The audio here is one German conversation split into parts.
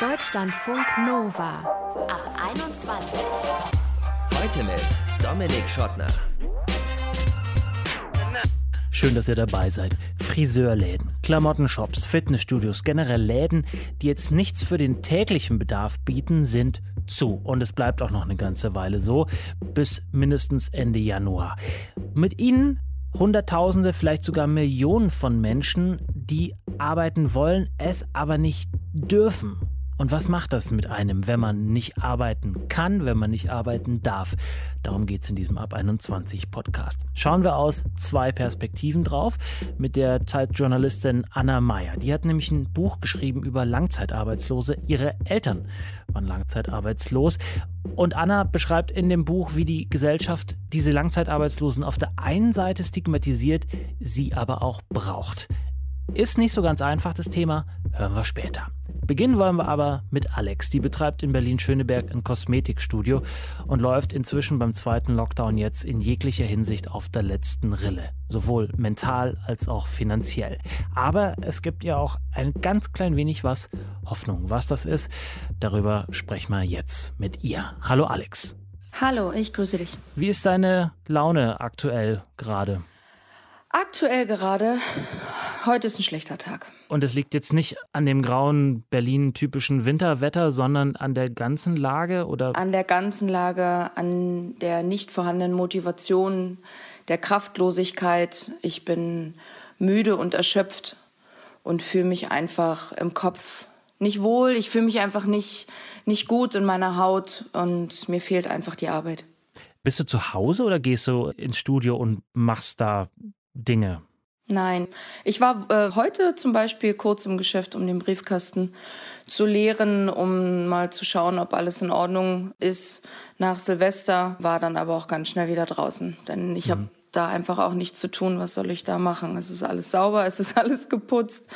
Deutschlandfunk Nova ab 21. Heute mit Dominik Schottner. Schön, dass ihr dabei seid. Friseurläden, Klamottenshops, Fitnessstudios, generell Läden, die jetzt nichts für den täglichen Bedarf bieten, sind zu. Und es bleibt auch noch eine ganze Weile so, bis mindestens Ende Januar. Mit ihnen Hunderttausende, vielleicht sogar Millionen von Menschen, die arbeiten wollen, es aber nicht dürfen. Und was macht das mit einem, wenn man nicht arbeiten kann, wenn man nicht arbeiten darf? Darum geht es in diesem Ab 21 Podcast. Schauen wir aus zwei Perspektiven drauf mit der Zeitjournalistin Anna Meyer. Die hat nämlich ein Buch geschrieben über Langzeitarbeitslose. Ihre Eltern waren langzeitarbeitslos. Und Anna beschreibt in dem Buch, wie die Gesellschaft diese Langzeitarbeitslosen auf der einen Seite stigmatisiert, sie aber auch braucht. Ist nicht so ganz einfach das Thema, hören wir später. Beginnen wollen wir aber mit Alex. Die betreibt in Berlin-Schöneberg ein Kosmetikstudio und läuft inzwischen beim zweiten Lockdown jetzt in jeglicher Hinsicht auf der letzten Rille. Sowohl mental als auch finanziell. Aber es gibt ja auch ein ganz klein wenig was Hoffnung. Was das ist, darüber sprechen wir jetzt mit ihr. Hallo Alex. Hallo, ich grüße dich. Wie ist deine Laune aktuell gerade? Aktuell gerade, heute ist ein schlechter Tag. Und es liegt jetzt nicht an dem grauen Berlin-typischen Winterwetter, sondern an der ganzen Lage oder? An der ganzen Lage, an der nicht vorhandenen Motivation, der Kraftlosigkeit. Ich bin müde und erschöpft und fühle mich einfach im Kopf nicht wohl. Ich fühle mich einfach nicht, nicht gut in meiner Haut und mir fehlt einfach die Arbeit. Bist du zu Hause oder gehst du ins Studio und machst da Dinge? Nein, ich war äh, heute zum Beispiel kurz im Geschäft, um den Briefkasten zu leeren, um mal zu schauen, ob alles in Ordnung ist. Nach Silvester war dann aber auch ganz schnell wieder draußen, denn ich mhm. habe da einfach auch nichts zu tun. Was soll ich da machen? Es ist alles sauber, es ist alles geputzt.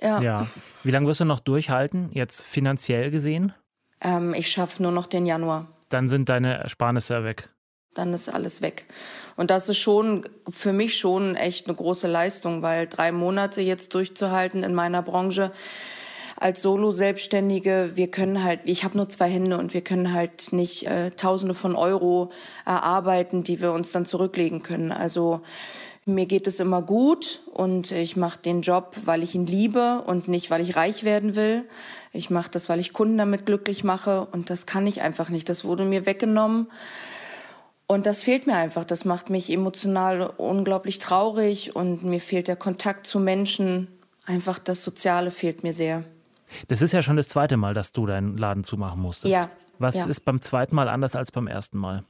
Ja. ja. Wie lange wirst du noch durchhalten, jetzt finanziell gesehen? Ähm, ich schaffe nur noch den Januar. Dann sind deine Ersparnisse weg dann ist alles weg. Und das ist schon für mich schon echt eine große Leistung, weil drei Monate jetzt durchzuhalten in meiner Branche als Solo-Selbstständige, wir können halt, ich habe nur zwei Hände und wir können halt nicht äh, Tausende von Euro erarbeiten, die wir uns dann zurücklegen können. Also mir geht es immer gut und ich mache den Job, weil ich ihn liebe und nicht, weil ich reich werden will. Ich mache das, weil ich Kunden damit glücklich mache und das kann ich einfach nicht. Das wurde mir weggenommen. Und das fehlt mir einfach. Das macht mich emotional unglaublich traurig und mir fehlt der Kontakt zu Menschen. Einfach das Soziale fehlt mir sehr. Das ist ja schon das zweite Mal, dass du deinen Laden zumachen musstest. Ja. Was ja. ist beim zweiten Mal anders als beim ersten Mal?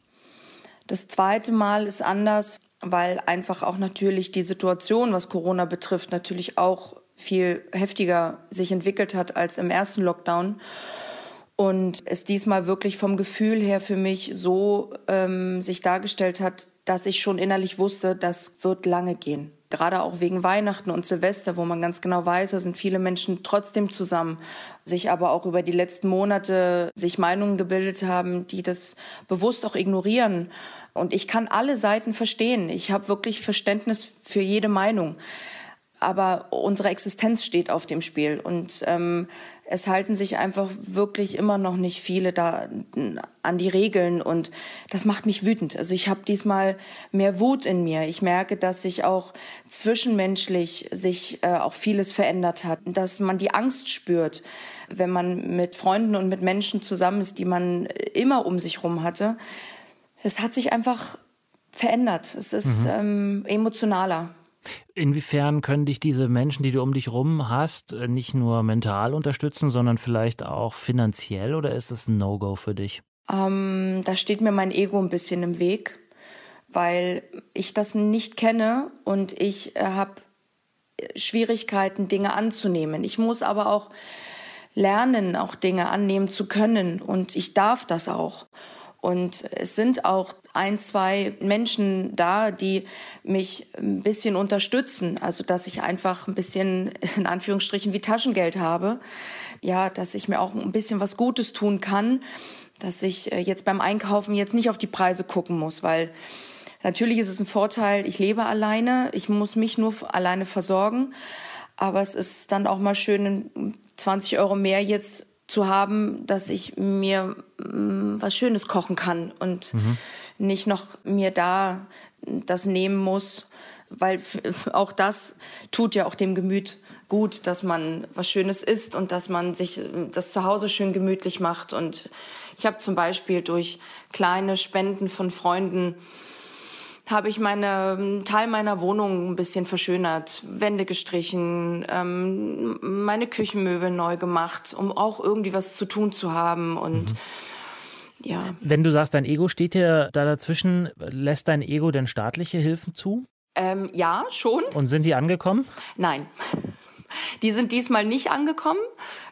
Das zweite Mal ist anders, weil einfach auch natürlich die Situation, was Corona betrifft, natürlich auch viel heftiger sich entwickelt hat als im ersten Lockdown und es diesmal wirklich vom Gefühl her für mich so ähm, sich dargestellt hat, dass ich schon innerlich wusste, das wird lange gehen. Gerade auch wegen Weihnachten und Silvester, wo man ganz genau weiß, da sind viele Menschen trotzdem zusammen, sich aber auch über die letzten Monate sich Meinungen gebildet haben, die das bewusst auch ignorieren. Und ich kann alle Seiten verstehen. Ich habe wirklich Verständnis für jede Meinung aber unsere Existenz steht auf dem Spiel. Und ähm, es halten sich einfach wirklich immer noch nicht viele da an die Regeln und das macht mich wütend. Also ich habe diesmal mehr Wut in mir. Ich merke, dass sich auch zwischenmenschlich sich äh, auch vieles verändert hat, dass man die Angst spürt, wenn man mit Freunden und mit Menschen zusammen ist, die man immer um sich rum hatte. Es hat sich einfach verändert. Es ist mhm. ähm, emotionaler. Inwiefern können dich diese Menschen, die du um dich rum hast, äh, nicht nur mental unterstützen, sondern vielleicht auch finanziell oder ist es ein No-Go für dich? Ähm, da steht mir mein Ego ein bisschen im Weg, weil ich das nicht kenne und ich äh, habe Schwierigkeiten, Dinge anzunehmen. Ich muss aber auch lernen, auch Dinge annehmen zu können und ich darf das auch. Und es sind auch ein, zwei Menschen da, die mich ein bisschen unterstützen. Also, dass ich einfach ein bisschen, in Anführungsstrichen, wie Taschengeld habe. Ja, dass ich mir auch ein bisschen was Gutes tun kann. Dass ich äh, jetzt beim Einkaufen jetzt nicht auf die Preise gucken muss, weil natürlich ist es ein Vorteil, ich lebe alleine. Ich muss mich nur alleine versorgen. Aber es ist dann auch mal schön, ein 20 Euro mehr jetzt zu haben, dass ich mir mm, was Schönes kochen kann und mhm. nicht noch mir da das nehmen muss, weil auch das tut ja auch dem Gemüt gut, dass man was Schönes isst und dass man sich das zu Hause schön gemütlich macht. Und ich habe zum Beispiel durch kleine Spenden von Freunden habe ich meine Teil meiner Wohnung ein bisschen verschönert, Wände gestrichen, ähm, meine Küchenmöbel neu gemacht, um auch irgendwie was zu tun zu haben und mhm. Ja. Wenn du sagst, dein Ego steht dir da dazwischen, lässt dein Ego denn staatliche Hilfen zu? Ähm, ja, schon. Und sind die angekommen? Nein. Die sind diesmal nicht angekommen.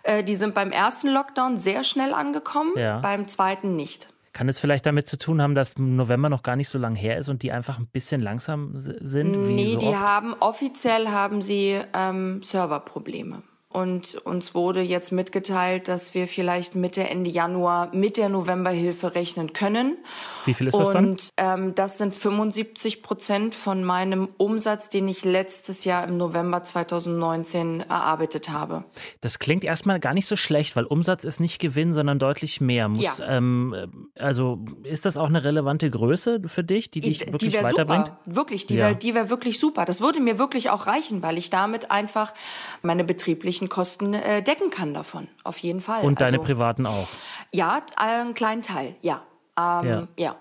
Äh, die sind beim ersten Lockdown sehr schnell angekommen, ja. beim zweiten nicht. Kann es vielleicht damit zu tun haben, dass November noch gar nicht so lang her ist und die einfach ein bisschen langsam sind? Wie nee, so die haben offiziell haben sie ähm, Serverprobleme. Und uns wurde jetzt mitgeteilt, dass wir vielleicht Mitte, Ende Januar mit der Novemberhilfe rechnen können. Wie viel ist das dann? Und ähm, das sind 75 Prozent von meinem Umsatz, den ich letztes Jahr im November 2019 erarbeitet habe. Das klingt erstmal gar nicht so schlecht, weil Umsatz ist nicht Gewinn, sondern deutlich mehr. Muss, ja. ähm, also ist das auch eine relevante Größe für dich, die dich die, wirklich die weiterbringt? Super. Wirklich, die ja. wäre wär wirklich super. Das würde mir wirklich auch reichen, weil ich damit einfach meine betrieblichen beruflichen Kosten äh, decken kann davon. Auf jeden Fall. Und deine also, privaten auch? Ja, einen kleinen Teil, ja. Ähm, ja. ja.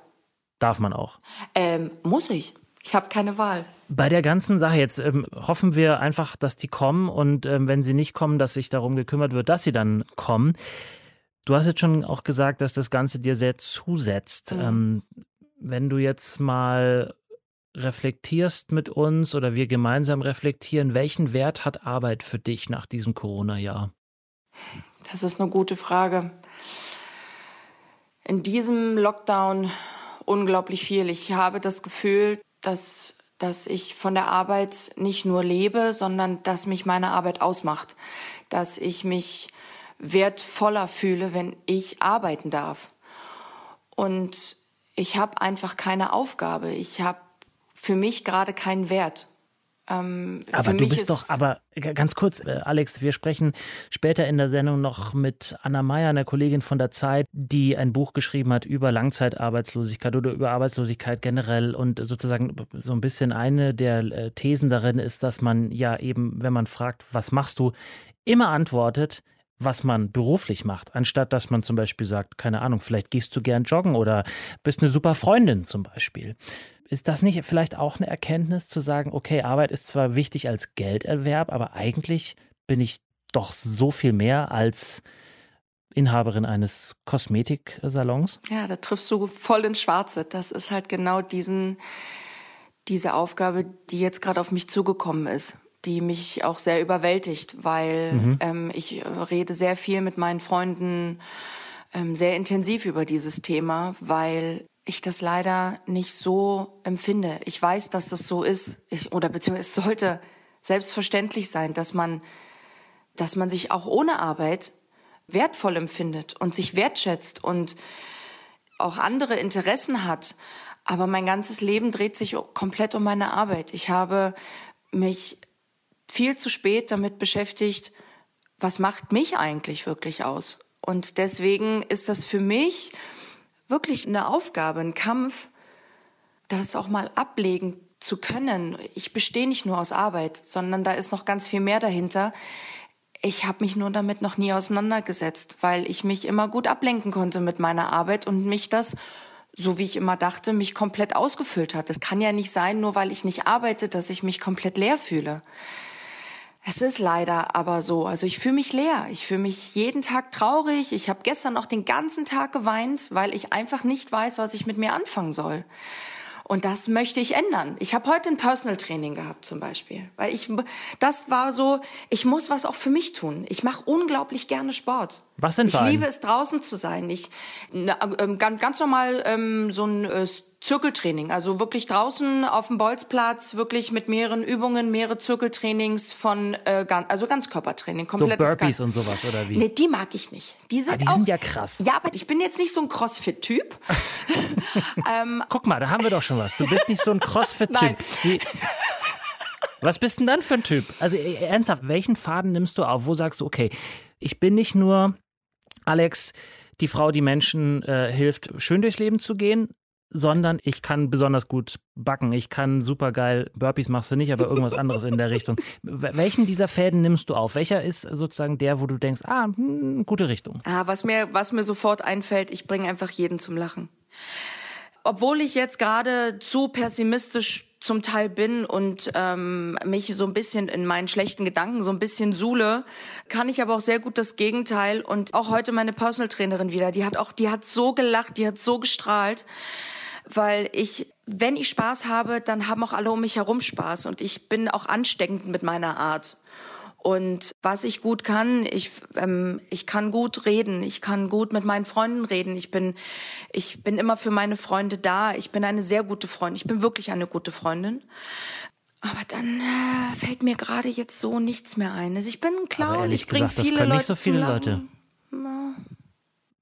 Darf man auch? Ähm, muss ich. Ich habe keine Wahl. Bei der ganzen Sache jetzt ähm, hoffen wir einfach, dass die kommen und ähm, wenn sie nicht kommen, dass sich darum gekümmert wird, dass sie dann kommen. Du hast jetzt schon auch gesagt, dass das Ganze dir sehr zusetzt. Mhm. Ähm, wenn du jetzt mal reflektierst mit uns oder wir gemeinsam reflektieren, welchen Wert hat Arbeit für dich nach diesem Corona-Jahr? Das ist eine gute Frage. In diesem Lockdown unglaublich viel. Ich habe das Gefühl, dass, dass ich von der Arbeit nicht nur lebe, sondern dass mich meine Arbeit ausmacht. Dass ich mich wertvoller fühle, wenn ich arbeiten darf. Und ich habe einfach keine Aufgabe. Ich habe für mich gerade keinen Wert. Ähm, aber du bist doch, aber ganz kurz, äh, Alex, wir sprechen später in der Sendung noch mit Anna Meyer, einer Kollegin von der Zeit, die ein Buch geschrieben hat über Langzeitarbeitslosigkeit oder über Arbeitslosigkeit generell. Und sozusagen so ein bisschen eine der äh, Thesen darin ist, dass man ja eben, wenn man fragt, was machst du, immer antwortet, was man beruflich macht, anstatt dass man zum Beispiel sagt, keine Ahnung, vielleicht gehst du gern joggen oder bist eine super Freundin zum Beispiel. Ist das nicht vielleicht auch eine Erkenntnis zu sagen, okay, Arbeit ist zwar wichtig als Gelderwerb, aber eigentlich bin ich doch so viel mehr als Inhaberin eines Kosmetiksalons? Ja, da triffst du voll ins Schwarze. Das ist halt genau diesen, diese Aufgabe, die jetzt gerade auf mich zugekommen ist, die mich auch sehr überwältigt, weil mhm. ähm, ich rede sehr viel mit meinen Freunden ähm, sehr intensiv über dieses Thema, weil ich das leider nicht so empfinde. Ich weiß, dass das so ist, ich, oder beziehungsweise es sollte selbstverständlich sein, dass man, dass man sich auch ohne Arbeit wertvoll empfindet und sich wertschätzt und auch andere Interessen hat. Aber mein ganzes Leben dreht sich komplett um meine Arbeit. Ich habe mich viel zu spät damit beschäftigt, was macht mich eigentlich wirklich aus? Und deswegen ist das für mich wirklich eine Aufgabe, ein Kampf, das auch mal ablegen zu können. Ich bestehe nicht nur aus Arbeit, sondern da ist noch ganz viel mehr dahinter. Ich habe mich nur damit noch nie auseinandergesetzt, weil ich mich immer gut ablenken konnte mit meiner Arbeit und mich das, so wie ich immer dachte, mich komplett ausgefüllt hat. Es kann ja nicht sein, nur weil ich nicht arbeite, dass ich mich komplett leer fühle. Es ist leider aber so. Also ich fühle mich leer. Ich fühle mich jeden Tag traurig. Ich habe gestern auch den ganzen Tag geweint, weil ich einfach nicht weiß, was ich mit mir anfangen soll. Und das möchte ich ändern. Ich habe heute ein Personal Training gehabt zum Beispiel, weil ich das war so, ich muss was auch für mich tun. Ich mache unglaublich gerne Sport. Was denn Ich liebe es draußen zu sein. Ich äh, ganz, ganz normal ähm, so ein äh, Zirkeltraining, also wirklich draußen auf dem Bolzplatz, wirklich mit mehreren Übungen, mehrere Zirkeltrainings von, äh, also Ganzkörpertraining, komplettes So Burpees und sowas, oder wie? Nee, die mag ich nicht. Die sind, ah, die auch, sind ja krass. Ja, aber ich bin jetzt nicht so ein Crossfit-Typ. ähm, Guck mal, da haben wir doch schon was. Du bist nicht so ein Crossfit-Typ. Was bist denn dann für ein Typ? Also äh, ernsthaft, welchen Faden nimmst du auf? Wo sagst du, okay, ich bin nicht nur Alex, die Frau, die Menschen äh, hilft, schön durchs Leben zu gehen, sondern ich kann besonders gut backen. Ich kann super geil, Burpees machst du nicht, aber irgendwas anderes in der Richtung. Welchen dieser Fäden nimmst du auf? Welcher ist sozusagen der, wo du denkst, ah, hm, gute Richtung? Ah, was mir, was mir sofort einfällt, ich bringe einfach jeden zum Lachen. Obwohl ich jetzt gerade zu pessimistisch zum Teil bin und ähm, mich so ein bisschen in meinen schlechten Gedanken so ein bisschen suhle, kann ich aber auch sehr gut das Gegenteil und auch heute meine Personal Trainerin wieder, die hat auch die hat so gelacht, die hat so gestrahlt, weil ich wenn ich Spaß habe, dann haben auch alle um mich herum Spaß und ich bin auch ansteckend mit meiner Art. Und was ich gut kann, ich, ähm, ich kann gut reden, ich kann gut mit meinen Freunden reden, ich bin, ich bin immer für meine Freunde da, ich bin eine sehr gute Freundin, ich bin wirklich eine gute Freundin. Aber dann äh, fällt mir gerade jetzt so nichts mehr ein. Also ich bin ein Clown, ich bringe viele das können Leute nicht so viele Leute.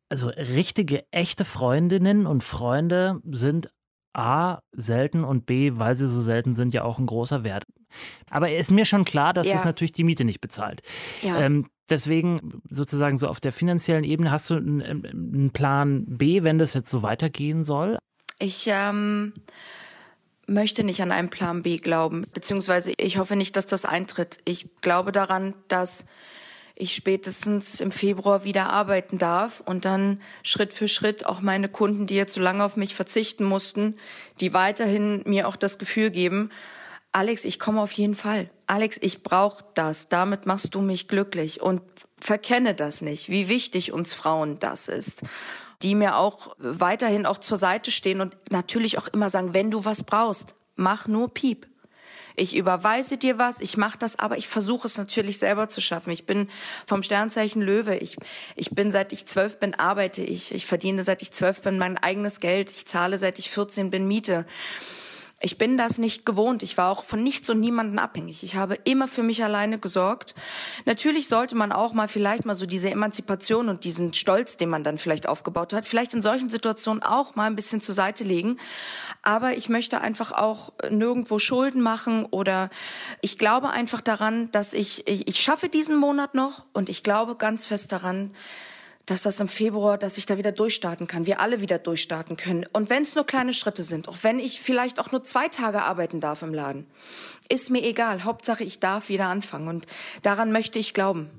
Also richtige, echte Freundinnen und Freunde sind A, selten und B, weil sie so selten sind, ja auch ein großer Wert. Aber ist mir schon klar, dass ja. das natürlich die Miete nicht bezahlt. Ja. Ähm, deswegen sozusagen so auf der finanziellen Ebene hast du einen, Plan B, wenn das jetzt so weitergehen soll? Ich ähm, möchte nicht an einen Plan B glauben, beziehungsweise ich hoffe nicht, dass das eintritt. Ich glaube daran, dass ich spätestens im Februar wieder arbeiten darf und dann Schritt für Schritt auch meine Kunden, die jetzt so lange auf mich verzichten mussten, die weiterhin mir auch das Gefühl geben, Alex, ich komme auf jeden Fall. Alex, ich brauche das. Damit machst du mich glücklich und verkenne das nicht, wie wichtig uns Frauen das ist die mir auch weiterhin auch zur Seite stehen und natürlich auch immer sagen, wenn du was brauchst, mach nur Piep ich überweise dir was, ich mache das, aber ich versuche es natürlich selber zu schaffen. Ich bin vom Sternzeichen Löwe. Ich, ich bin seit ich zwölf bin, arbeite ich. Ich verdiene seit ich zwölf bin mein eigenes Geld. Ich zahle seit ich 14 bin Miete. Ich bin das nicht gewohnt. Ich war auch von nichts und niemanden abhängig. Ich habe immer für mich alleine gesorgt. Natürlich sollte man auch mal vielleicht mal so diese Emanzipation und diesen Stolz, den man dann vielleicht aufgebaut hat, vielleicht in solchen Situationen auch mal ein bisschen zur Seite legen. Aber ich möchte einfach auch nirgendwo Schulden machen oder ich glaube einfach daran, dass ich, ich, ich schaffe diesen Monat noch und ich glaube ganz fest daran, dass das im Februar, dass ich da wieder durchstarten kann, wir alle wieder durchstarten können. Und wenn es nur kleine Schritte sind, auch wenn ich vielleicht auch nur zwei Tage arbeiten darf im Laden, ist mir egal. Hauptsache, ich darf wieder anfangen. Und daran möchte ich glauben.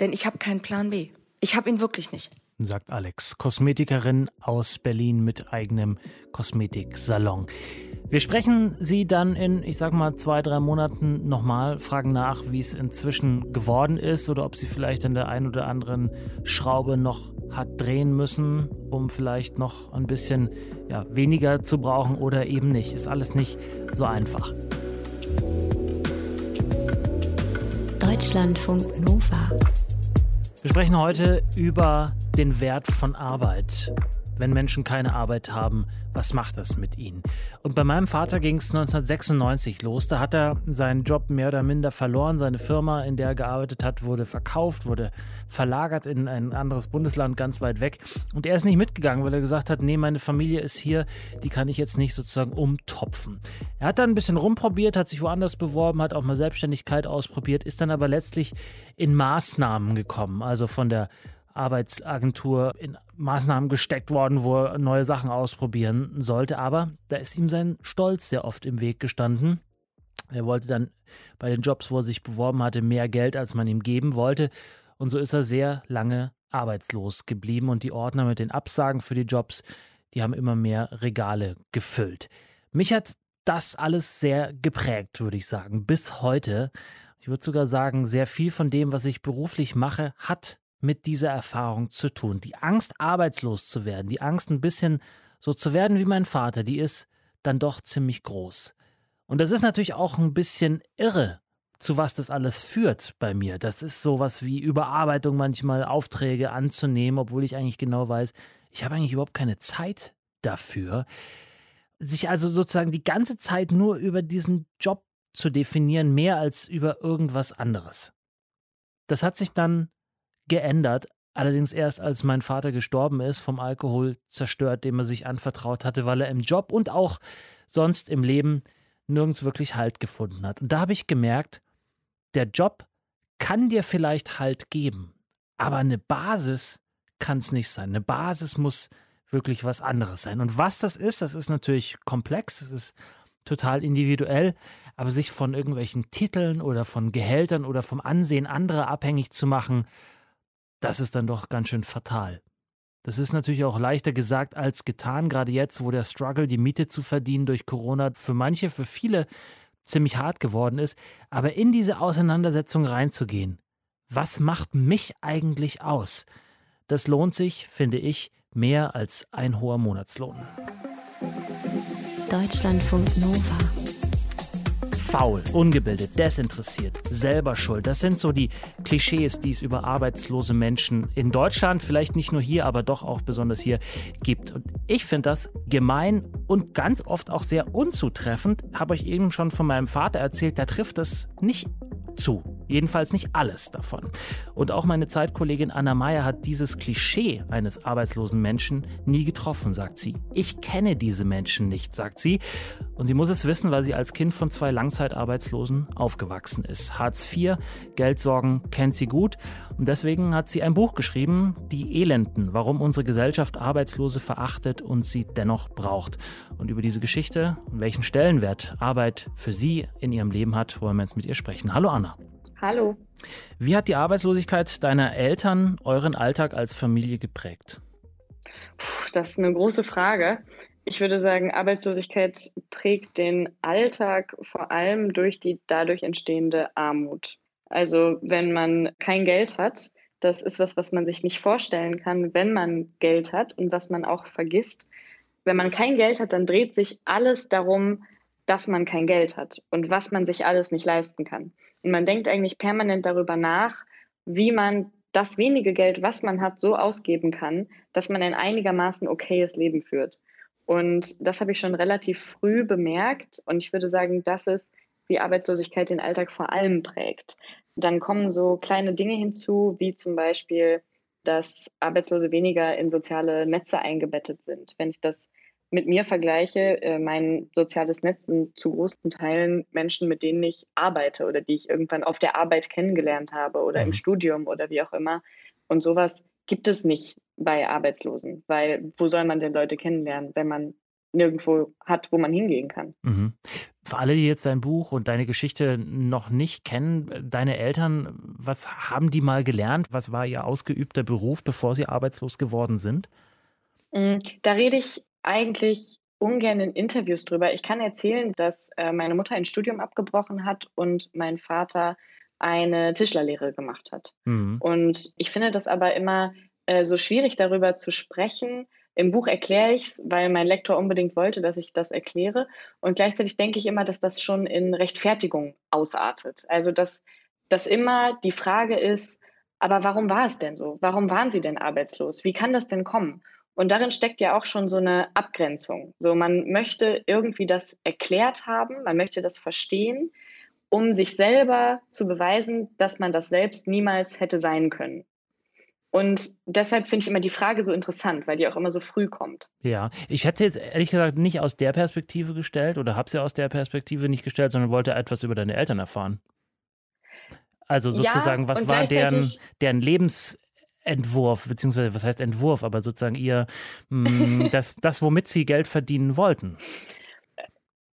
Denn ich habe keinen Plan B. Ich habe ihn wirklich nicht sagt Alex, Kosmetikerin aus Berlin mit eigenem Kosmetiksalon. Wir sprechen Sie dann in, ich sag mal, zwei, drei Monaten nochmal, fragen nach, wie es inzwischen geworden ist oder ob sie vielleicht an der einen oder anderen Schraube noch hat drehen müssen, um vielleicht noch ein bisschen ja, weniger zu brauchen oder eben nicht. Ist alles nicht so einfach. Deutschlandfunk Nova. Wir sprechen heute über den Wert von Arbeit. Wenn Menschen keine Arbeit haben, was macht das mit ihnen? Und bei meinem Vater ging es 1996 los. Da hat er seinen Job mehr oder minder verloren. Seine Firma, in der er gearbeitet hat, wurde verkauft, wurde verlagert in ein anderes Bundesland ganz weit weg. Und er ist nicht mitgegangen, weil er gesagt hat, nee, meine Familie ist hier, die kann ich jetzt nicht sozusagen umtopfen. Er hat dann ein bisschen rumprobiert, hat sich woanders beworben, hat auch mal Selbstständigkeit ausprobiert, ist dann aber letztlich in Maßnahmen gekommen. Also von der Arbeitsagentur in Maßnahmen gesteckt worden, wo er neue Sachen ausprobieren sollte. Aber da ist ihm sein Stolz sehr oft im Weg gestanden. Er wollte dann bei den Jobs, wo er sich beworben hatte, mehr Geld, als man ihm geben wollte. Und so ist er sehr lange arbeitslos geblieben. Und die Ordner mit den Absagen für die Jobs, die haben immer mehr Regale gefüllt. Mich hat das alles sehr geprägt, würde ich sagen, bis heute. Ich würde sogar sagen, sehr viel von dem, was ich beruflich mache, hat mit dieser Erfahrung zu tun. Die Angst, arbeitslos zu werden, die Angst, ein bisschen so zu werden wie mein Vater, die ist dann doch ziemlich groß. Und das ist natürlich auch ein bisschen irre, zu was das alles führt bei mir. Das ist sowas wie Überarbeitung, manchmal Aufträge anzunehmen, obwohl ich eigentlich genau weiß, ich habe eigentlich überhaupt keine Zeit dafür. Sich also sozusagen die ganze Zeit nur über diesen Job zu definieren, mehr als über irgendwas anderes. Das hat sich dann geändert. Allerdings erst als mein Vater gestorben ist, vom Alkohol zerstört, dem er sich anvertraut hatte, weil er im Job und auch sonst im Leben nirgends wirklich Halt gefunden hat. Und da habe ich gemerkt, der Job kann dir vielleicht Halt geben, aber eine Basis kann es nicht sein. Eine Basis muss wirklich was anderes sein. Und was das ist, das ist natürlich komplex, es ist total individuell, aber sich von irgendwelchen Titeln oder von Gehältern oder vom Ansehen anderer abhängig zu machen, das ist dann doch ganz schön fatal. Das ist natürlich auch leichter gesagt als getan, gerade jetzt, wo der Struggle, die Miete zu verdienen durch Corona für manche, für viele ziemlich hart geworden ist. Aber in diese Auseinandersetzung reinzugehen, was macht mich eigentlich aus? Das lohnt sich, finde ich, mehr als ein hoher Monatslohn. Deutschlandfunk Nova faul, ungebildet, desinteressiert, selber schuld. Das sind so die Klischees, die es über arbeitslose Menschen in Deutschland, vielleicht nicht nur hier, aber doch auch besonders hier gibt. Und ich finde das gemein und ganz oft auch sehr unzutreffend. Habe euch eben schon von meinem Vater erzählt, der trifft das nicht zu. Jedenfalls nicht alles davon. Und auch meine Zeitkollegin Anna Meyer hat dieses Klischee eines arbeitslosen Menschen nie getroffen, sagt sie. Ich kenne diese Menschen nicht, sagt sie. Und sie muss es wissen, weil sie als Kind von zwei Langzeitarbeitslosen aufgewachsen ist. Hartz IV, Geldsorgen kennt sie gut. Und deswegen hat sie ein Buch geschrieben, Die Elenden, warum unsere Gesellschaft Arbeitslose verachtet und sie dennoch braucht. Und über diese Geschichte und welchen Stellenwert Arbeit für sie in ihrem Leben hat, wollen wir jetzt mit ihr sprechen. Hallo Anna. Hallo. Wie hat die Arbeitslosigkeit deiner Eltern euren Alltag als Familie geprägt? Puh, das ist eine große Frage. Ich würde sagen, Arbeitslosigkeit prägt den Alltag vor allem durch die dadurch entstehende Armut. Also wenn man kein Geld hat, das ist was, was man sich nicht vorstellen kann, wenn man Geld hat und was man auch vergisst. Wenn man kein Geld hat, dann dreht sich alles darum, dass man kein Geld hat und was man sich alles nicht leisten kann. Und man denkt eigentlich permanent darüber nach, wie man das wenige Geld, was man hat, so ausgeben kann, dass man ein einigermaßen okayes Leben führt. Und das habe ich schon relativ früh bemerkt. Und ich würde sagen, das ist, wie Arbeitslosigkeit den Alltag vor allem prägt. Dann kommen so kleine Dinge hinzu, wie zum Beispiel, dass Arbeitslose weniger in soziale Netze eingebettet sind. Wenn ich das mit mir vergleiche, äh, mein soziales Netz sind zu großen Teilen Menschen, mit denen ich arbeite oder die ich irgendwann auf der Arbeit kennengelernt habe oder mhm. im Studium oder wie auch immer. Und sowas gibt es nicht bei Arbeitslosen, weil wo soll man denn Leute kennenlernen, wenn man nirgendwo hat, wo man hingehen kann? Mhm. Für alle, die jetzt dein Buch und deine Geschichte noch nicht kennen, deine Eltern, was haben die mal gelernt? Was war ihr ausgeübter Beruf, bevor sie arbeitslos geworden sind? Mm, da rede ich eigentlich ungern in Interviews drüber. Ich kann erzählen, dass äh, meine Mutter ein Studium abgebrochen hat und mein Vater eine Tischlerlehre gemacht hat. Mhm. Und ich finde das aber immer äh, so schwierig, darüber zu sprechen. Im Buch erkläre ich es, weil mein Lektor unbedingt wollte, dass ich das erkläre. Und gleichzeitig denke ich immer, dass das schon in Rechtfertigung ausartet. Also, dass das immer die Frage ist, aber warum war es denn so? Warum waren Sie denn arbeitslos? Wie kann das denn kommen? Und darin steckt ja auch schon so eine Abgrenzung. So, man möchte irgendwie das erklärt haben, man möchte das verstehen, um sich selber zu beweisen, dass man das selbst niemals hätte sein können. Und deshalb finde ich immer die Frage so interessant, weil die auch immer so früh kommt. Ja, ich hätte sie jetzt ehrlich gesagt nicht aus der Perspektive gestellt oder habe sie aus der Perspektive nicht gestellt, sondern wollte etwas über deine Eltern erfahren. Also sozusagen, ja, was war deren, deren Lebens, Entwurf, beziehungsweise was heißt Entwurf, aber sozusagen ihr, mh, mm, das, das, womit sie Geld verdienen wollten.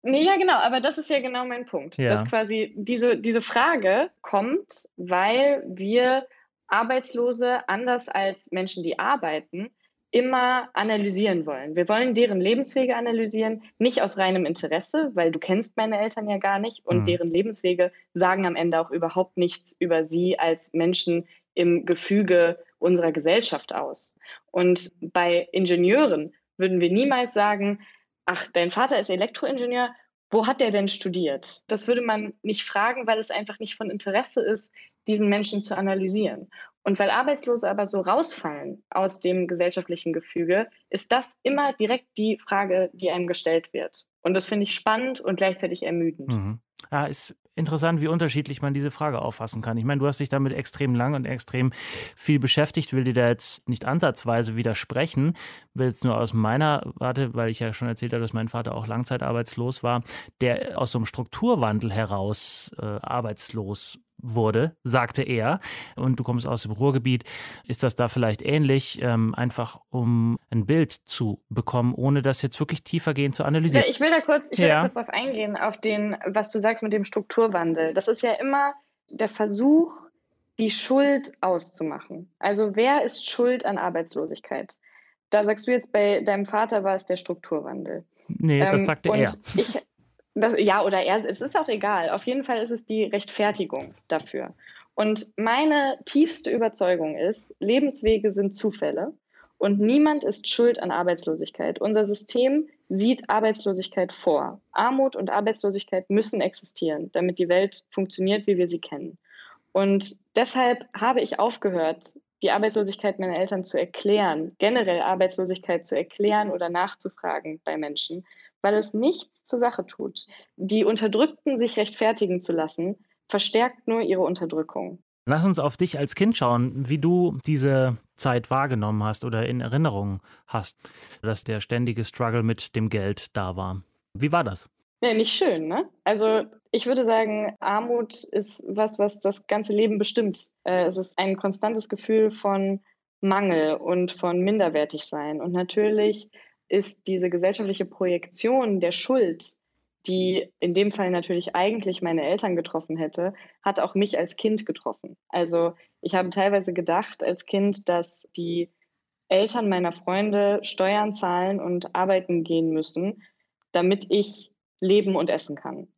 Nee, ja, genau, aber das ist ja genau mein Punkt. Ja. Dass quasi diese, diese Frage kommt, weil wir Arbeitslose, anders als Menschen, die arbeiten, immer analysieren wollen. Wir wollen deren Lebenswege analysieren, nicht aus reinem Interesse, weil du kennst meine Eltern ja gar nicht und mhm. deren Lebenswege sagen am Ende auch überhaupt nichts über sie als Menschen im Gefüge unserer Gesellschaft aus. Und bei Ingenieuren würden wir niemals sagen, ach, dein Vater ist Elektroingenieur, wo hat der denn studiert? Das würde man nicht fragen, weil es einfach nicht von Interesse ist, diesen Menschen zu analysieren. Und weil Arbeitslose aber so rausfallen aus dem gesellschaftlichen Gefüge, ist das immer direkt die Frage, die einem gestellt wird. Und das finde ich spannend und gleichzeitig ermüdend. Mhm. Ja, ist interessant, wie unterschiedlich man diese Frage auffassen kann. Ich meine, du hast dich damit extrem lang und extrem viel beschäftigt, will dir da jetzt nicht ansatzweise widersprechen, will jetzt nur aus meiner Warte, weil ich ja schon erzählt habe, dass mein Vater auch langzeitarbeitslos war, der aus so einem Strukturwandel heraus äh, arbeitslos wurde, sagte er, und du kommst aus dem Ruhrgebiet, ist das da vielleicht ähnlich, ähm, einfach um ein Bild zu bekommen, ohne das jetzt wirklich tiefergehend zu analysieren? Ja, ich will da kurz, ich will ja. da kurz auf eingehen, auf den, was du sagst mit dem Strukturwandel. Das ist ja immer der Versuch, die Schuld auszumachen. Also wer ist schuld an Arbeitslosigkeit? Da sagst du jetzt, bei deinem Vater war es der Strukturwandel. Nee, das ähm, sagte er. Ich, das, ja, oder er, es ist auch egal. Auf jeden Fall ist es die Rechtfertigung dafür. Und meine tiefste Überzeugung ist, Lebenswege sind Zufälle und niemand ist schuld an Arbeitslosigkeit. Unser System sieht Arbeitslosigkeit vor. Armut und Arbeitslosigkeit müssen existieren, damit die Welt funktioniert, wie wir sie kennen. Und deshalb habe ich aufgehört, die Arbeitslosigkeit meiner Eltern zu erklären, generell Arbeitslosigkeit zu erklären oder nachzufragen bei Menschen, weil es nichts zur Sache tut. Die Unterdrückten sich rechtfertigen zu lassen, verstärkt nur ihre Unterdrückung. Lass uns auf dich als Kind schauen, wie du diese Zeit wahrgenommen hast oder in Erinnerung hast, dass der ständige Struggle mit dem Geld da war. Wie war das? Ja, nicht schön, ne? Also ich würde sagen, Armut ist was, was das ganze Leben bestimmt. Äh, es ist ein konstantes Gefühl von Mangel und von Minderwertigsein. Und natürlich ist diese gesellschaftliche Projektion der Schuld, die in dem Fall natürlich eigentlich meine Eltern getroffen hätte, hat auch mich als Kind getroffen. Also ich habe teilweise gedacht als Kind, dass die Eltern meiner Freunde Steuern zahlen und arbeiten gehen müssen, damit ich leben und essen kann.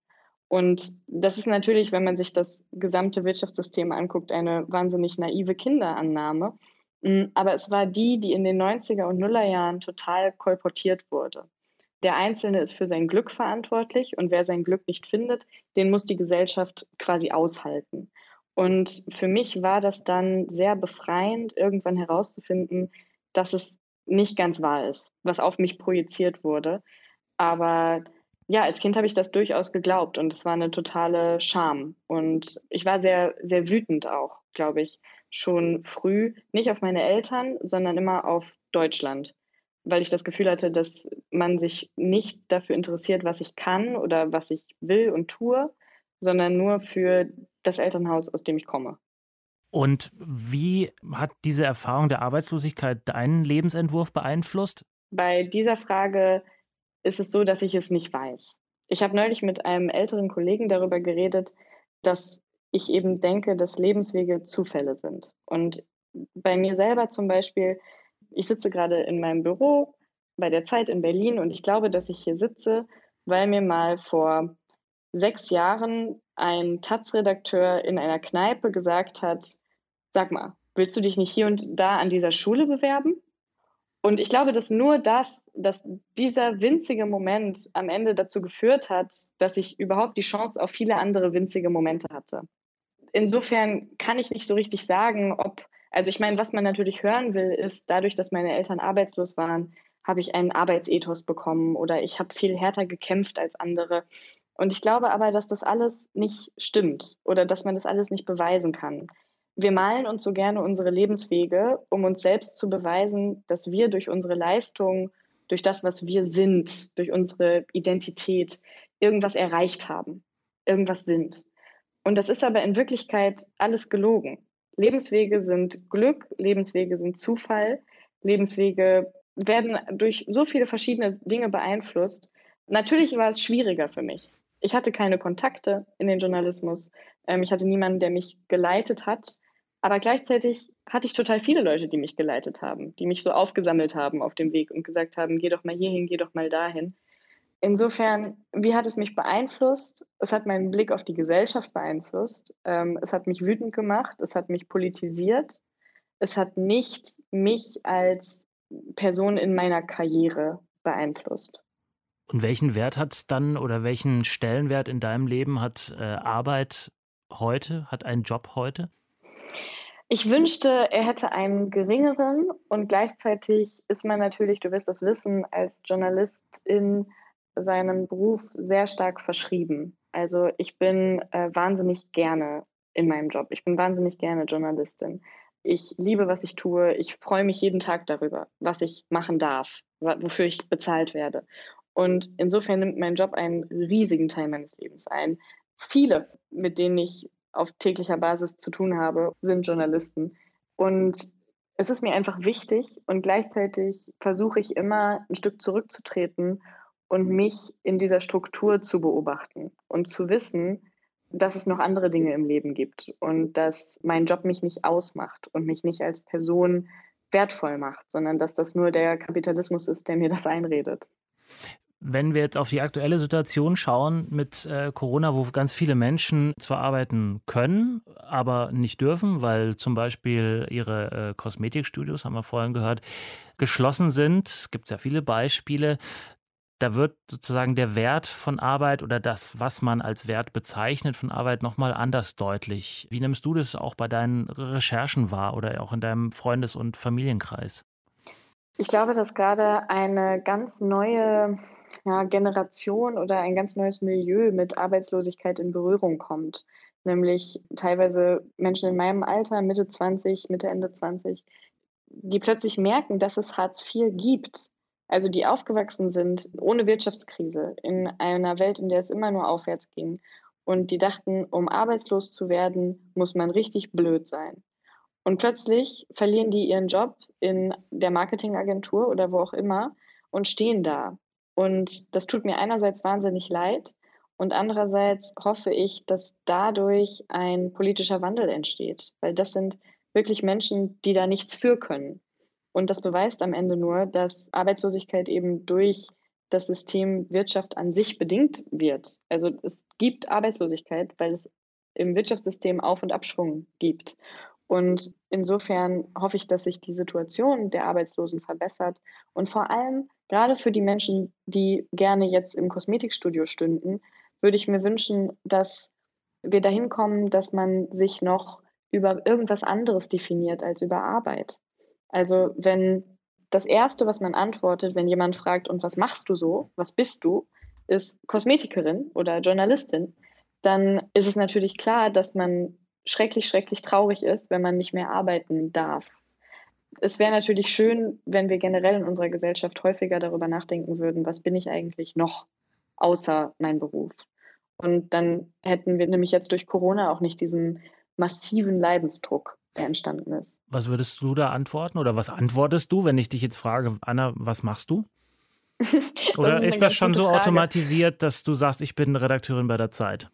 Und das ist natürlich, wenn man sich das gesamte Wirtschaftssystem anguckt, eine wahnsinnig naive Kinderannahme. Mm, aber es war die, die in den 90er und Nullerjahren total kolportiert wurde. Der Einzelne ist für sein Glück verantwortlich und wer sein Glück nicht findet, den muss die Gesellschaft quasi aushalten. Und für mich war das dann sehr befreiend, irgendwann herauszufinden, dass es nicht ganz wahr ist, was auf mich projiziert wurde. Aber ja, als Kind habe ich das durchaus geglaubt und es war eine totale Scham. Und ich war sehr, sehr wütend auch, glaube ich, schon früh, nicht auf meine Eltern, sondern immer auf Deutschland, weil ich das Gefühl hatte, dass man sich nicht dafür interessiert, was ich kann oder was ich will und tue, sondern nur für das Elternhaus, aus dem ich komme. Und wie hat diese Erfahrung der Arbeitslosigkeit deinen Lebensentwurf beeinflusst? Bei dieser Frage ist es so, dass ich es nicht weiß. Ich habe neulich mit einem älteren Kollegen darüber geredet, dass ich eben denke, dass Lebenswege Zufälle sind. Und bei mir selber zum Beispiel, ich sitze gerade in meinem Büro bei der Zeit in Berlin und ich glaube, dass ich hier sitze, weil mir mal vor sechs Jahren ein Taz-Redakteur in einer Kneipe gesagt hat, sag mal, willst du dich nicht hier und da an dieser Schule bewerben? Und ich glaube, dass nur das, dass dieser winzige Moment am Ende dazu geführt hat, dass ich überhaupt die Chance auf viele andere winzige Momente hatte insofern kann ich nicht so richtig sagen, ob, also ich meine, was man natürlich hören will, ist, dadurch, dass meine Eltern arbeitslos waren, habe ich einen Arbeitsethos bekommen oder ich habe viel härter gekämpft als andere. Und ich glaube aber, dass das alles nicht stimmt oder dass man das alles nicht beweisen kann. Wir malen uns so gerne unsere Lebenswege, um uns selbst zu beweisen, dass wir durch unsere Leistung, durch das, was wir sind, durch unsere Identität irgendwas erreicht haben, irgendwas sind. Und das ist aber in Wirklichkeit alles gelogen. Lebenswege sind Glück, Lebenswege sind Zufall, Lebenswege werden durch so viele verschiedene Dinge beeinflusst. Natürlich war es schwieriger für mich. Ich hatte keine Kontakte in den Journalismus. Ähm, ich hatte niemanden, der mich geleitet hat. Aber gleichzeitig hatte ich total viele Leute, die mich geleitet haben, die mich so aufgesammelt haben auf dem Weg und gesagt haben, geh doch mal hierhin, geh doch mal dahin. Insofern, wie hat es mich beeinflusst? Es hat meinen Blick auf die Gesellschaft beeinflusst. Ähm, es hat mich wütend gemacht. Es hat mich politisiert. Es hat nicht mich als Person in meiner Karriere beeinflusst. Und welchen Wert hat dann oder welchen Stellenwert in deinem Leben hat äh, Arbeit heute, hat ein Job heute? Ich wünschte, er hätte einen geringeren und gleichzeitig ist man natürlich, du wirst das wissen, als Journalistin seinem Beruf sehr stark verschrieben. Also ich bin äh, wahnsinnig gerne in meinem Job. Ich bin wahnsinnig gerne Journalistin. Ich liebe, was ich tue. Ich freue mich jeden Tag darüber, was ich machen darf, wofür ich bezahlt werde. Und insofern nimmt mein Job einen riesigen Teil meines Lebens ein. Viele, mit denen ich auf täglicher Basis zu tun habe, sind Journalisten. Und es ist mir einfach wichtig und gleichzeitig versuche ich immer ein Stück zurückzutreten und mich in dieser Struktur zu beobachten und zu wissen, dass es noch andere Dinge im Leben gibt und dass mein Job mich nicht ausmacht und mich nicht als Person wertvoll macht, sondern dass das nur der Kapitalismus ist, der mir das einredet. Wenn wir jetzt auf die aktuelle Situation schauen mit äh, Corona, wo ganz viele Menschen zwar arbeiten können, aber nicht dürfen, weil zum Beispiel ihre äh, Kosmetikstudios, haben wir vorhin gehört, geschlossen sind, gibt es ja viele Beispiele. Da wird sozusagen der Wert von Arbeit oder das, was man als Wert bezeichnet von Arbeit, nochmal anders deutlich. Wie nimmst du das auch bei deinen Recherchen wahr oder auch in deinem Freundes- und Familienkreis? Ich glaube, dass gerade eine ganz neue ja, Generation oder ein ganz neues Milieu mit Arbeitslosigkeit in Berührung kommt. Nämlich teilweise Menschen in meinem Alter, Mitte 20, Mitte, Ende 20, die plötzlich merken, dass es Hartz IV gibt. Also die aufgewachsen sind ohne Wirtschaftskrise in einer Welt, in der es immer nur aufwärts ging. Und die dachten, um arbeitslos zu werden, muss man richtig blöd sein. Und plötzlich verlieren die ihren Job in der Marketingagentur oder wo auch immer und stehen da. Und das tut mir einerseits wahnsinnig leid und andererseits hoffe ich, dass dadurch ein politischer Wandel entsteht, weil das sind wirklich Menschen, die da nichts für können. Und das beweist am Ende nur, dass Arbeitslosigkeit eben durch das System Wirtschaft an sich bedingt wird. Also es gibt Arbeitslosigkeit, weil es im Wirtschaftssystem Auf- und Abschwung gibt. Und insofern hoffe ich, dass sich die Situation der Arbeitslosen verbessert und vor allem gerade für die Menschen, die gerne jetzt im Kosmetikstudio stünden, würde ich mir wünschen, dass wir dahin kommen, dass man sich noch über irgendwas anderes definiert als über Arbeit. Also wenn das Erste, was man antwortet, wenn jemand fragt, und was machst du so, was bist du, ist Kosmetikerin oder Journalistin, dann ist es natürlich klar, dass man schrecklich, schrecklich traurig ist, wenn man nicht mehr arbeiten darf. Es wäre natürlich schön, wenn wir generell in unserer Gesellschaft häufiger darüber nachdenken würden, was bin ich eigentlich noch außer mein Beruf. Und dann hätten wir nämlich jetzt durch Corona auch nicht diesen massiven Leidensdruck, der entstanden ist. Was würdest du da antworten oder was antwortest du, wenn ich dich jetzt frage, Anna, was machst du? Oder ist, das schon so Frage. automatisiert, dass du sagst, ich bin Redakteurin bei der Zeit?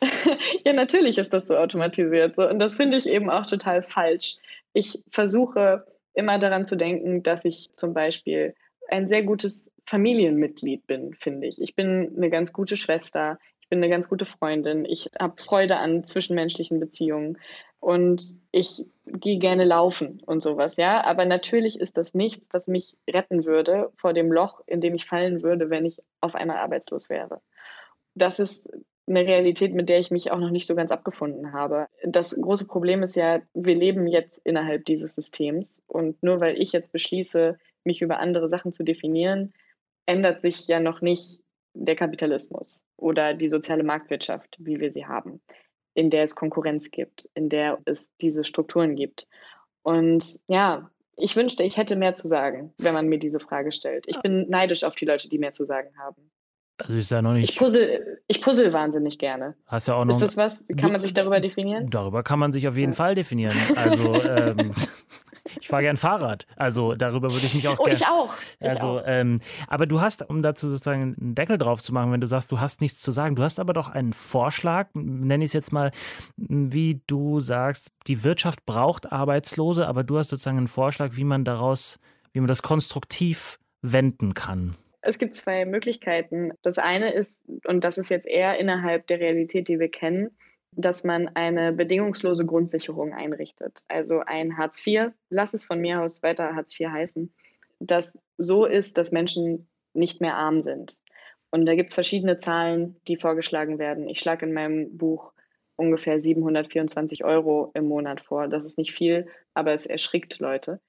ja, natürlich ist das so automatisiert. So. Und das finde ich eben auch total falsch. Ich versuche immer daran zu denken, dass ich zum Beispiel ein sehr gutes Familienmitglied bin, finde ich. Ich bin eine ganz gute Schwester, bin eine ganz gute Freundin, ich habe Freude an zwischenmenschlichen Beziehungen und ich gehe gerne laufen und sowas, ja. Aber natürlich ist das nichts, was mich retten würde vor dem Loch, in dem ich fallen würde, wenn ich auf einmal arbeitslos wäre. Das ist eine Realität, mit der ich mich auch noch nicht so ganz abgefunden habe. Das große Problem ist ja, wir leben jetzt innerhalb dieses Systems und nur weil ich jetzt beschließe, mich über andere Sachen zu definieren, ändert sich ja noch nicht der Kapitalismus oder die soziale Marktwirtschaft, wie wir sie haben, in der es Konkurrenz gibt, in der es diese Strukturen gibt. Und ja, ich wünschte, ich hätte mehr zu sagen, wenn man mir diese Frage stellt. Ich bin neidisch auf die Leute, die mehr zu sagen haben. Also ist ja noch nicht. Ich puzzle, ich puzzle wahnsinnig gerne. Hast ja auch noch. Ist das was? Kann man sich darüber definieren? Darüber kann man sich auf jeden ja. Fall definieren. Also ähm, ich fahre gern Fahrrad. Also darüber würde ich mich auch oh, gerne. Ich auch. Ich also, auch. Ähm, aber du hast, um dazu sozusagen einen Deckel drauf zu machen, wenn du sagst, du hast nichts zu sagen, du hast aber doch einen Vorschlag, nenne ich es jetzt mal, wie du sagst, die Wirtschaft braucht Arbeitslose, aber du hast sozusagen einen Vorschlag, wie man daraus, wie man das konstruktiv wenden kann. Es gibt zwei Möglichkeiten. Das eine ist, und das ist jetzt eher innerhalb der Realität, die wir kennen, dass man eine bedingungslose Grundsicherung einrichtet. Also ein Hartz IV, lass es von mir aus weiter Hartz IV heißen, das so ist, dass Menschen nicht mehr arm sind. Und da gibt es verschiedene Zahlen, die vorgeschlagen werden. Ich schlage in meinem Buch ungefähr 724 Euro im Monat vor. Das ist nicht viel, aber es erschrickt Leute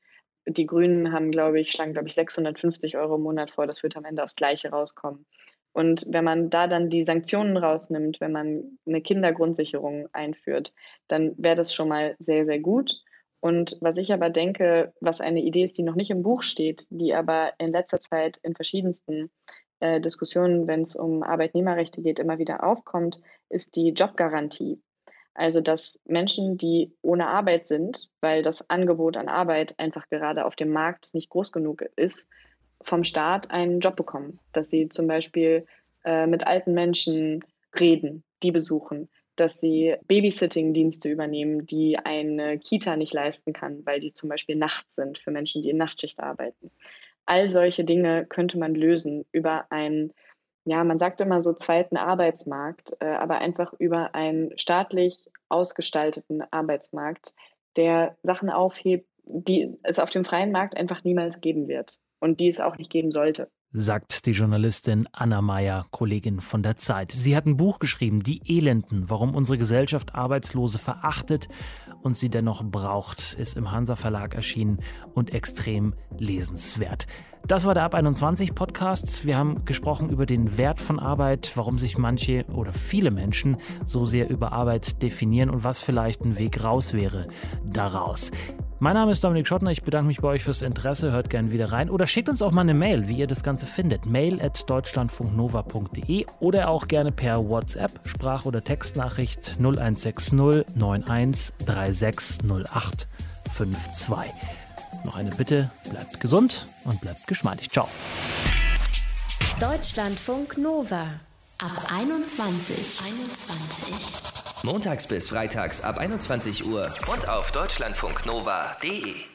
die Grünen haben, glaube ich, schlagen, glaube ich, 650 Euro im Monat vor. Das wird am Ende aufs Gleiche rauskommen. Und wenn man da dann die Sanktionen rausnimmt, wenn man eine Kindergrundsicherung einführt, dann wäre das schon mal sehr, sehr gut. Und was ich aber denke, was eine Idee ist, die noch nicht im Buch steht, die aber in letzter Zeit in verschiedensten äh, Diskussionen, wenn es um Arbeitnehmerrechte geht, immer wieder aufkommt, ist die Jobgarantie. Also dass Menschen, die ohne Arbeit sind, weil das Angebot an Arbeit einfach gerade auf dem Markt nicht groß genug ist, vom Staat einen Job bekommen. Dass sie zum Beispiel äh, mit alten Menschen reden, die besuchen, dass sie Babysitting-Dienste übernehmen, die eine Kita nicht leisten kann, weil die zum Beispiel nachts sind für Menschen, die in Nachtschicht arbeiten. All solche Dinge könnte man lösen über einen, ja, man sagt immer so zweiten Arbeitsmarkt, äh, aber einfach über einen staatlich ausgestalteten Arbeitsmarkt, der Sachen aufhebt, die es auf dem freien Markt einfach niemals geben wird und die es auch nicht geben sollte sagt die Journalistin Anna Meyer, Kollegin von der Zeit. Sie hat ein Buch geschrieben, Die Elenden, warum unsere Gesellschaft Arbeitslose verachtet und sie dennoch braucht, ist im Hansa Verlag erschienen und extrem lesenswert. Das war der Ab 21 Podcast. Wir haben gesprochen über den Wert von Arbeit, warum sich manche oder viele Menschen so sehr über Arbeit definieren und was vielleicht ein Weg raus wäre daraus. Mein Name ist Dominik Schottner. Ich bedanke mich bei euch fürs Interesse. Hört gerne wieder rein oder schickt uns auch mal eine Mail, wie ihr das Ganze findet. Mail at deutschlandfunknova.de oder auch gerne per WhatsApp, Sprach- oder Textnachricht 0160 91 3608 52. Noch eine Bitte, bleibt gesund und bleibt geschmeidig. Ciao. Deutschlandfunk Nova ab 21. 21. Montags bis freitags ab 21 Uhr und auf deutschlandfunknova.de.